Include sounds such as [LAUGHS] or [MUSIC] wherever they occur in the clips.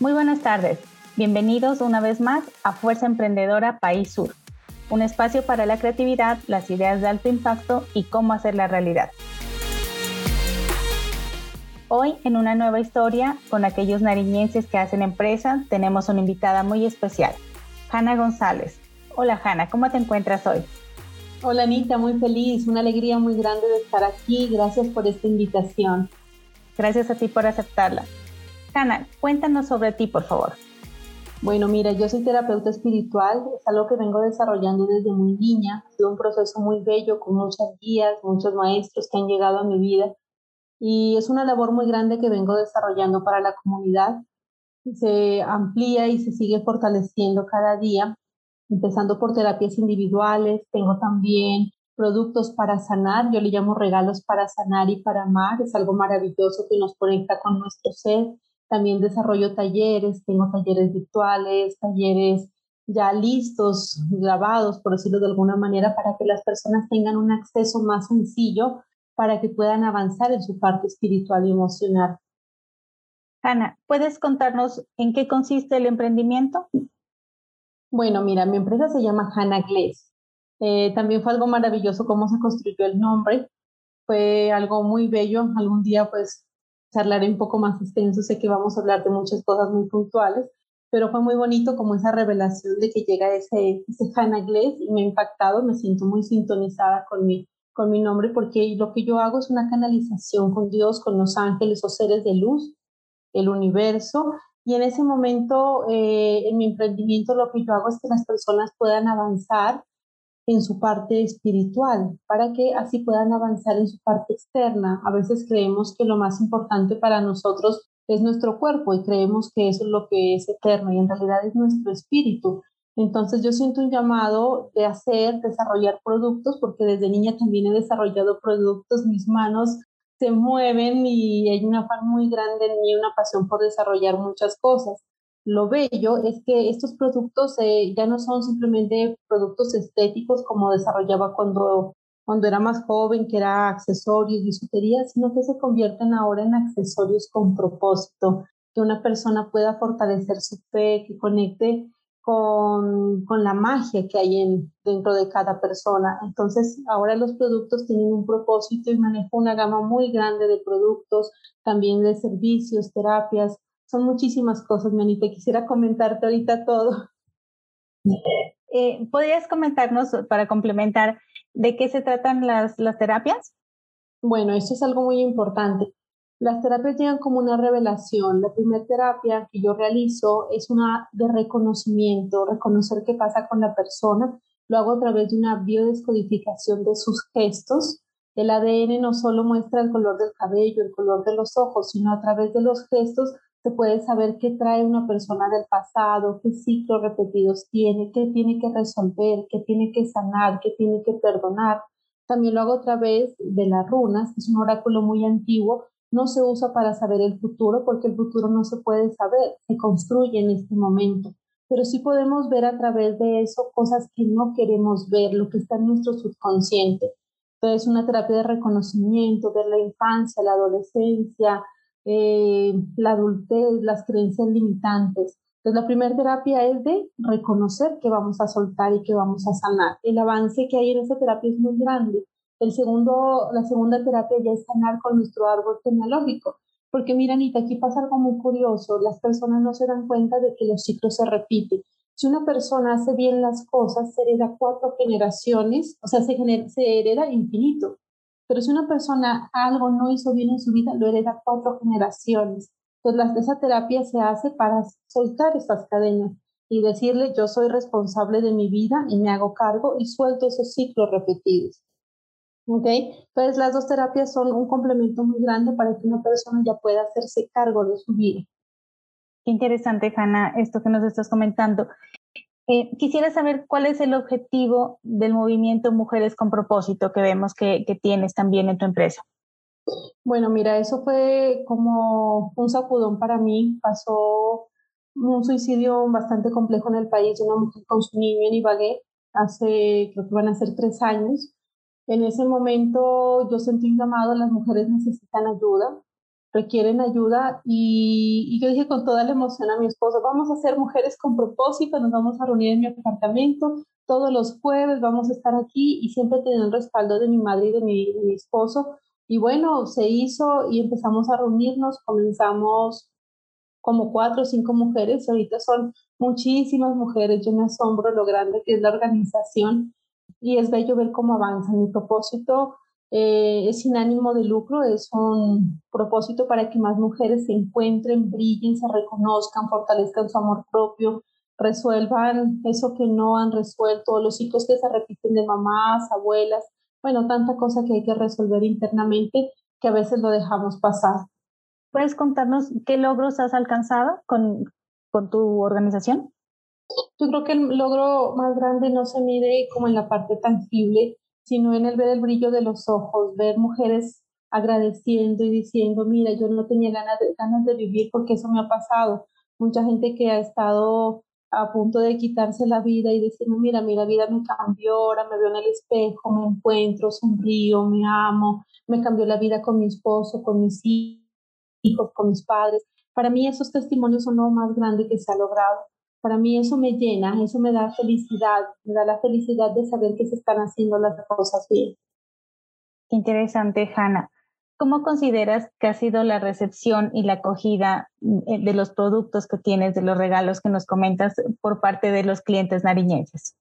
Muy buenas tardes. Bienvenidos una vez más a Fuerza Emprendedora País Sur, un espacio para la creatividad, las ideas de alto impacto y cómo hacerla realidad. Hoy, en una nueva historia con aquellos nariñenses que hacen empresa, tenemos una invitada muy especial, Hanna González. Hola Hanna, ¿cómo te encuentras hoy? Hola Anita, muy feliz, una alegría muy grande de estar aquí. Gracias por esta invitación. Gracias a ti por aceptarla. Hanna, cuéntanos sobre ti, por favor. Bueno, mira, yo soy terapeuta espiritual, es algo que vengo desarrollando desde muy niña, ha sido un proceso muy bello con muchas guías, muchos maestros que han llegado a mi vida y es una labor muy grande que vengo desarrollando para la comunidad. Se amplía y se sigue fortaleciendo cada día, empezando por terapias individuales, tengo también productos para sanar, yo le llamo regalos para sanar y para amar, es algo maravilloso que nos conecta con nuestro ser también desarrollo talleres, tengo talleres virtuales, talleres ya listos, grabados, por decirlo de alguna manera, para que las personas tengan un acceso más sencillo para que puedan avanzar en su parte espiritual y emocional. Ana, ¿puedes contarnos en qué consiste el emprendimiento? Bueno, mira, mi empresa se llama Hanna Glass. Eh, también fue algo maravilloso cómo se construyó el nombre. Fue algo muy bello. Algún día, pues, charlaré un poco más extenso, sé que vamos a hablar de muchas cosas muy puntuales, pero fue muy bonito como esa revelación de que llega ese, ese Hannah Glass y me ha impactado, me siento muy sintonizada con mi, con mi nombre porque lo que yo hago es una canalización con Dios, con los ángeles o seres de luz, el universo, y en ese momento, eh, en mi emprendimiento, lo que yo hago es que las personas puedan avanzar en su parte espiritual, para que así puedan avanzar en su parte externa. A veces creemos que lo más importante para nosotros es nuestro cuerpo y creemos que eso es lo que es eterno y en realidad es nuestro espíritu. Entonces yo siento un llamado de hacer, desarrollar productos, porque desde niña también he desarrollado productos, mis manos se mueven y hay una afán muy grande en mí, una pasión por desarrollar muchas cosas lo bello es que estos productos eh, ya no son simplemente productos estéticos como desarrollaba cuando, cuando era más joven, que era accesorios, bisutería, sino que se convierten ahora en accesorios con propósito, que una persona pueda fortalecer su fe, que conecte con, con la magia que hay en, dentro de cada persona. Entonces, ahora los productos tienen un propósito y manejo una gama muy grande de productos, también de servicios, terapias, son muchísimas cosas, Manita. Quisiera comentarte ahorita todo. Eh, ¿Podrías comentarnos para complementar de qué se tratan las, las terapias? Bueno, esto es algo muy importante. Las terapias llegan como una revelación. La primera terapia que yo realizo es una de reconocimiento, reconocer qué pasa con la persona. Lo hago a través de una biodescodificación de sus gestos. El ADN no solo muestra el color del cabello, el color de los ojos, sino a través de los gestos se puede saber qué trae una persona del pasado, qué ciclos repetidos tiene, qué tiene que resolver, qué tiene que sanar, qué tiene que perdonar. También lo hago a través de las runas, es un oráculo muy antiguo, no se usa para saber el futuro porque el futuro no se puede saber, se construye en este momento. Pero sí podemos ver a través de eso cosas que no queremos ver, lo que está en nuestro subconsciente. Entonces, una terapia de reconocimiento, ver la infancia, la adolescencia, eh, la adultez, las creencias limitantes. Entonces, la primera terapia es de reconocer que vamos a soltar y que vamos a sanar. El avance que hay en esa terapia es muy grande. El segundo, la segunda terapia ya es sanar con nuestro árbol genealógico. Porque mira, Anita, aquí pasa algo muy curioso. Las personas no se dan cuenta de que los ciclos se repiten. Si una persona hace bien las cosas, se hereda cuatro generaciones, o sea, se, se hereda infinito. Pero si una persona algo no hizo bien en su vida, lo hereda cuatro generaciones. Entonces, esa terapia se hace para soltar estas cadenas y decirle, yo soy responsable de mi vida y me hago cargo y suelto esos ciclos repetidos. ¿Ok? Entonces, las dos terapias son un complemento muy grande para que una persona ya pueda hacerse cargo de su vida. Qué interesante, Hanna, esto que nos estás comentando. Eh, quisiera saber cuál es el objetivo del movimiento Mujeres con Propósito que vemos que, tienes también en tu empresa. Bueno, mira, eso fue como un sacudón para mí. Pasó un suicidio bastante complejo en el país de una mujer con su niño en Ibagué hace, creo que van a ser tres años. En ese momento yo sentí un llamado, las mujeres necesitan ayuda, requieren ayuda y, y, yo dije con toda la emoción a mi esposo, vamos a ser mujeres con propósito, nos vamos a reunir en mi apartamento todos los jueves, vamos a estar aquí y siempre tener el respaldo de mi madre y de mi, de mi esposo. Y bueno, se hizo y empezamos a reunirnos, comenzamos como cuatro o cinco mujeres, ahorita son muchísimas mujeres, yo me asombro lo grande que es la organización y es bello ver cómo avanza. Mi propósito eh, es sin ánimo de lucro, es un propósito para que más mujeres se encuentren, brillen, se reconozcan, fortalezcan su amor propio, resuelvan eso que no han resuelto, los ciclos que se repiten de mamás, abuelas, bueno, tanta cosa que hay que resolver internamente que a veces lo dejamos pasar. ¿Puedes contarnos qué logros has alcanzado con, con tu organización? Yo creo que el logro más grande no se mide como en la parte tangible, sino en el ver el brillo de los ojos, ver mujeres agradeciendo y diciendo, mira, yo no tenía ganas de, vivir porque eso me ha pasado. Mucha gente que ha estado a punto de quitarse la vida y decir, mira, mi vida me cambió, ahora me veo en el espejo, me encuentro, sonrío, me amo, me cambió la vida con mi esposo, con mis hijos, con mis padres. Para mí esos testimonios son lo más grande que se ha logrado. Para mí eso me llena, eso me da felicidad, me da la felicidad de saber que se están haciendo las cosas bien. Qué interesante, Hanna. ¿Cómo consideras que ha sido la recepción y la acogida eh, de los productos que tienes, de los regalos que nos comentas por parte de los clientes nariñenses?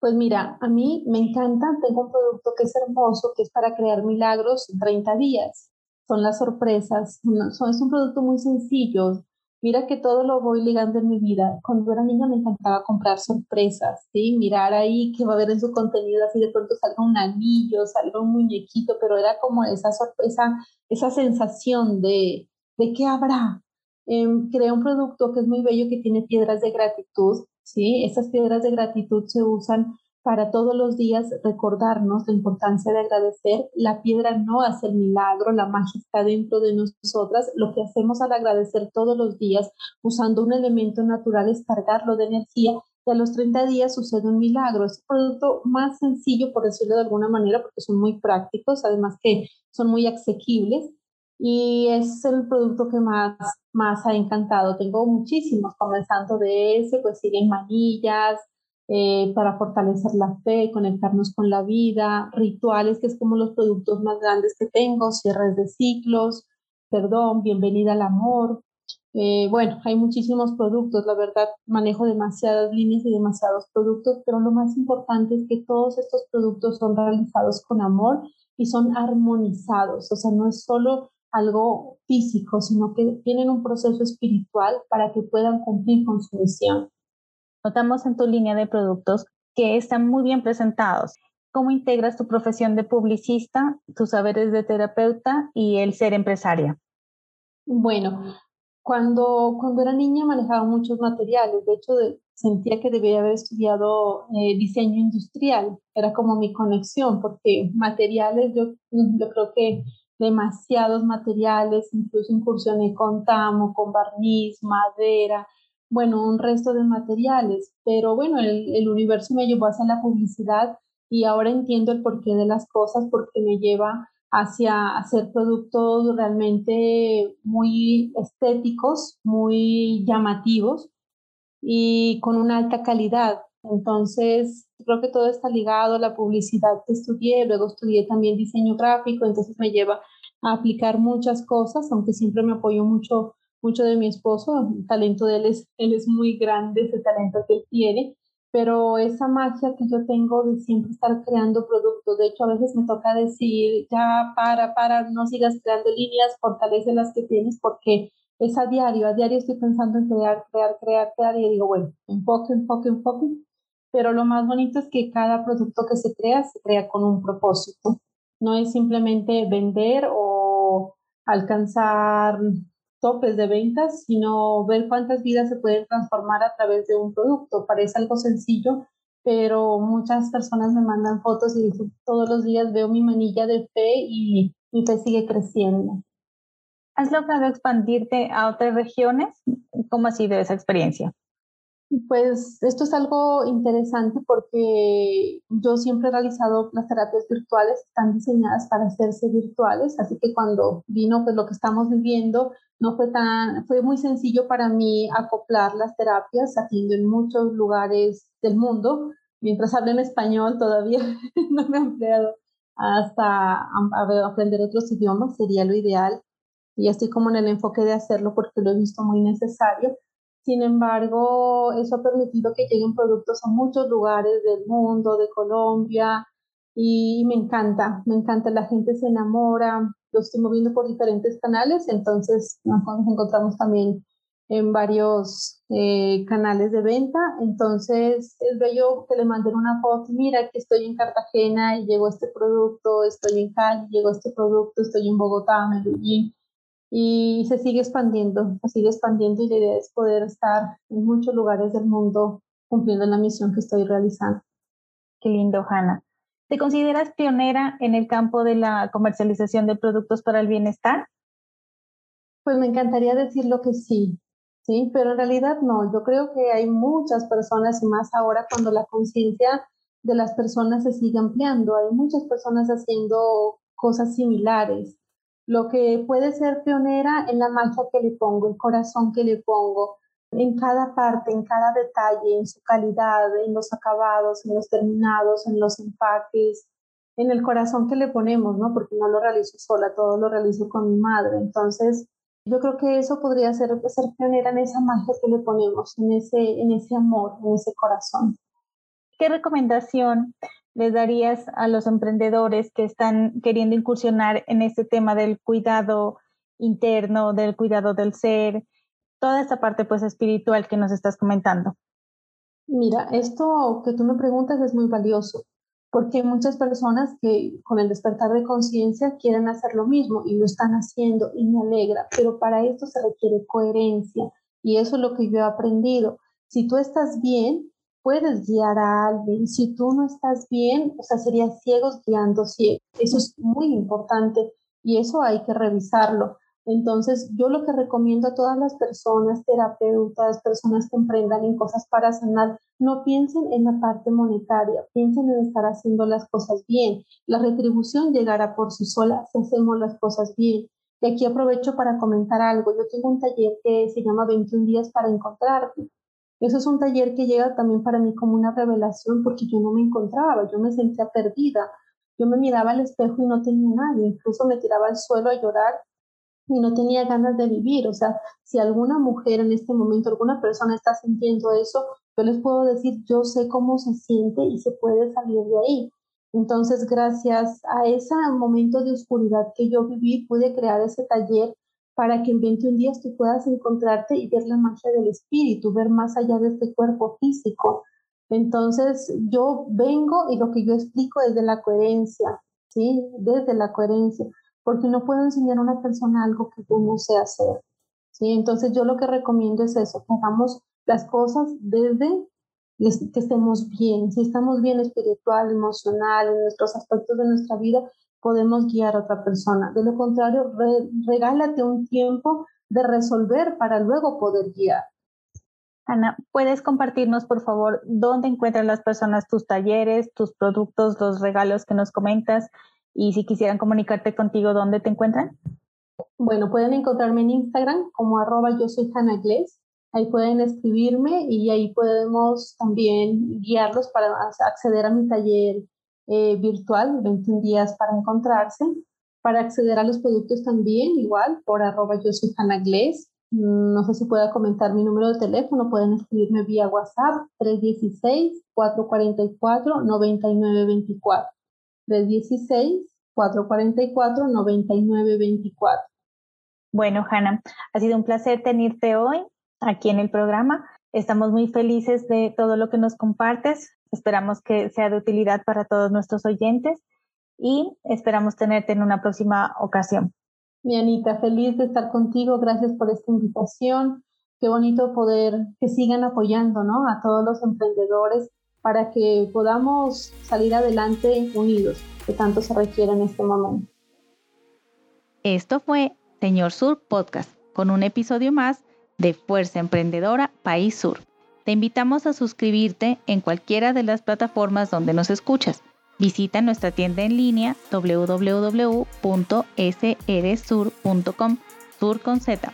Pues mira, a mí me encanta, tengo un producto que es hermoso, que es para crear milagros en 30 días. Son las sorpresas, son, es un producto muy sencillo, Mira que todo lo voy ligando en mi vida. Cuando era niña me encantaba comprar sorpresas, ¿sí? Mirar ahí qué va a haber en su contenido, así de pronto salga un anillo, salga un muñequito, pero era como esa sorpresa, esa sensación de, ¿de qué habrá? Eh, creé un producto que es muy bello, que tiene piedras de gratitud, ¿sí? Esas piedras de gratitud se usan para todos los días recordarnos la importancia de agradecer. La piedra no hace el milagro, la magia está dentro de nosotras. Lo que hacemos al agradecer todos los días usando un elemento natural es cargarlo de energía y a los 30 días sucede un milagro. Es el producto más sencillo, por decirlo de alguna manera, porque son muy prácticos, además que son muy asequibles y es el producto que más, más ha encantado. Tengo muchísimos, comenzando de ese, pues siguen manillas, eh, para fortalecer la fe, conectarnos con la vida, rituales, que es como los productos más grandes que tengo, cierres de ciclos, perdón, bienvenida al amor. Eh, bueno, hay muchísimos productos, la verdad manejo demasiadas líneas y demasiados productos, pero lo más importante es que todos estos productos son realizados con amor y son armonizados, o sea, no es solo algo físico, sino que tienen un proceso espiritual para que puedan cumplir con su misión. Notamos en tu línea de productos que están muy bien presentados. ¿Cómo integras tu profesión de publicista, tus saberes de terapeuta y el ser empresaria? Bueno, cuando, cuando era niña manejaba muchos materiales. De hecho, sentía que debía haber estudiado eh, diseño industrial. Era como mi conexión, porque materiales, yo, yo creo que demasiados materiales, incluso incursioné con tamo, con barniz, madera, bueno, un resto de materiales, pero bueno, el, universo me llevó hacia la publicidad y ahora entiendo el porqué de las cosas porque me lleva hacia hacer productos realmente muy estéticos, muy llamativos y con una alta calidad. Entonces, creo que todo está ligado a la publicidad que estudié, luego estudié también diseño gráfico, entonces me lleva a aplicar muchas cosas, aunque siempre me apoyo mucho mucho de mi esposo, el talento de él es, él es muy grande, ese talento que él tiene, pero esa magia que yo tengo de siempre estar creando productos, de hecho a veces me toca decir, ya para, para, no sigas creando líneas, fortalece las que tienes porque es a diario, a diario estoy pensando en crear, crear, crear, crear y digo, bueno, enfoque, enfoque, enfoque, pero lo más bonito es que cada producto que se crea se crea con un propósito, no es simplemente vender o alcanzar topes de ventas, sino ver cuántas vidas se pueden transformar a través de un producto. Parece algo sencillo, pero muchas personas me mandan fotos y todos los días veo mi manilla de fe y mi fe sigue creciendo. ¿Has logrado expandirte a otras regiones? ¿Cómo ha sido esa experiencia? Pues esto es algo interesante porque yo siempre he realizado las terapias virtuales, están diseñadas para hacerse virtuales, así que cuando vino pues lo que estamos viviendo, no fue tan, fue muy sencillo para mí acoplar las terapias, haciendo en muchos lugares del mundo. Mientras hablo en español todavía [LAUGHS] no me he empleado hasta aprender otros idiomas, sería lo ideal. Y estoy como en el enfoque de hacerlo porque lo he visto muy necesario. Sin embargo, eso ha permitido que lleguen productos a muchos lugares del mundo, de Colombia, y me encanta, me encanta, la gente se enamora, lo estoy moviendo por diferentes canales, entonces nos encontramos también en varios eh, canales de venta, entonces es bello que le manden una foto, mira que estoy en Cartagena y llegó este producto, estoy en Cali, llegó este producto, estoy en Bogotá, Medellín, y se sigue expandiendo, se sigue expandiendo y la idea es poder estar en muchos lugares del mundo cumpliendo la misión que estoy realizando. Qué lindo, Hanna. ¿Te consideras pionera en el campo de la comercialización de productos para el bienestar? Pues me encantaría decirlo que sí, sí, pero en realidad no. Yo creo que hay muchas personas y más ahora cuando la conciencia de las personas se sigue ampliando. Hay muchas personas haciendo cosas similares. Lo que puede ser pionera en la magia que le pongo, el corazón que le pongo, en cada parte, en cada detalle, en su calidad, en los acabados, en los terminados, en los empaques, en el corazón que le ponemos, ¿no? Porque no lo realizo sola, todo lo realizo con mi madre. Entonces, yo creo que eso podría ser, ser pionera en esa magia que le ponemos, en ese, en ese amor, en ese corazón. ¿Qué recomendación les darías a los emprendedores que están queriendo incursionar en este tema del cuidado interno, del cuidado del ser, toda esta parte pues espiritual que nos estás comentando? Mira, esto que tú me preguntas es muy valioso, porque hay muchas personas que con el despertar de conciencia quieren hacer lo mismo y lo están haciendo y me alegra, pero para esto se requiere coherencia y eso es lo que yo he aprendido. Si tú estás bien, puedes guiar a alguien. Si tú no estás bien, o sea, serías ciegos guiando ciegos. Eso es muy importante y eso hay que revisarlo. Entonces, yo lo que recomiendo a todas las personas, terapeutas, personas que emprendan en cosas para sanar, no piensen en la parte monetaria, piensen en estar haciendo las cosas bien. La retribución llegará por sí sola si hacemos las cosas bien. Y aquí aprovecho para comentar algo. Yo tengo un taller que se llama 21 días para encontrarte. Eso es un taller que llega también para mí como una revelación porque yo no me encontraba, yo me sentía perdida. Yo me miraba al espejo y no tenía nadie, incluso me tiraba al suelo a llorar y no tenía ganas de vivir. O sea, si alguna mujer en este momento, alguna persona está sintiendo eso, yo les puedo decir, yo sé cómo se siente y se puede salir de ahí. Entonces, gracias a ese momento de oscuridad que yo viví, pude crear ese taller para que en 21 días tú puedas encontrarte y ver la magia del espíritu, ver más allá de este cuerpo físico. Entonces, yo vengo y lo que yo explico es de la coherencia, ¿sí? Desde la coherencia porque no puedo enseñar a una persona algo que yo no sé hacer. ¿sí? Entonces yo lo que recomiendo es eso, que hagamos las cosas desde que estemos bien. Si estamos bien espiritual, emocional, en nuestros aspectos de nuestra vida, podemos guiar a otra persona. De lo contrario, regálate un tiempo de resolver para luego poder guiar. Ana, ¿puedes compartirnos, por favor, dónde encuentran las personas tus talleres, tus productos, los regalos que nos comentas y si quisieran comunicarte contigo, ¿dónde te encuentran? Bueno, pueden encontrarme en Instagram como arroba yo soy Hanna Ahí pueden escribirme y ahí podemos también guiarlos para acceder a mi taller eh, virtual, 21 días para encontrarse. Para acceder a los productos también, igual, por arroba yo soy Hanna No sé si pueda comentar mi número de teléfono, pueden escribirme vía WhatsApp 316-444-9924. 316-444-9924. Bueno, Hanna, ha sido un placer tenerte hoy aquí en el programa. Estamos muy felices de todo lo que nos compartes. Esperamos que sea de utilidad para todos nuestros oyentes y esperamos tenerte en una próxima ocasión. Mi Anita, feliz de estar contigo. Gracias por esta invitación. Qué bonito poder que sigan apoyando ¿no? a todos los emprendedores para que podamos salir adelante unidos, que tanto se requiere en este momento. Esto fue Señor Sur Podcast, con un episodio más de Fuerza Emprendedora País Sur. Te invitamos a suscribirte en cualquiera de las plataformas donde nos escuchas. Visita nuestra tienda en línea www.srsur.com, sur con Z.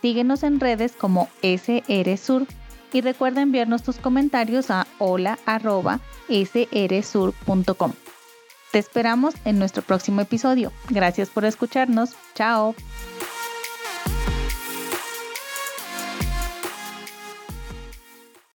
Síguenos en redes como SRSur y recuerda enviarnos tus comentarios a hola.srsur.com. Te esperamos en nuestro próximo episodio. Gracias por escucharnos. Chao.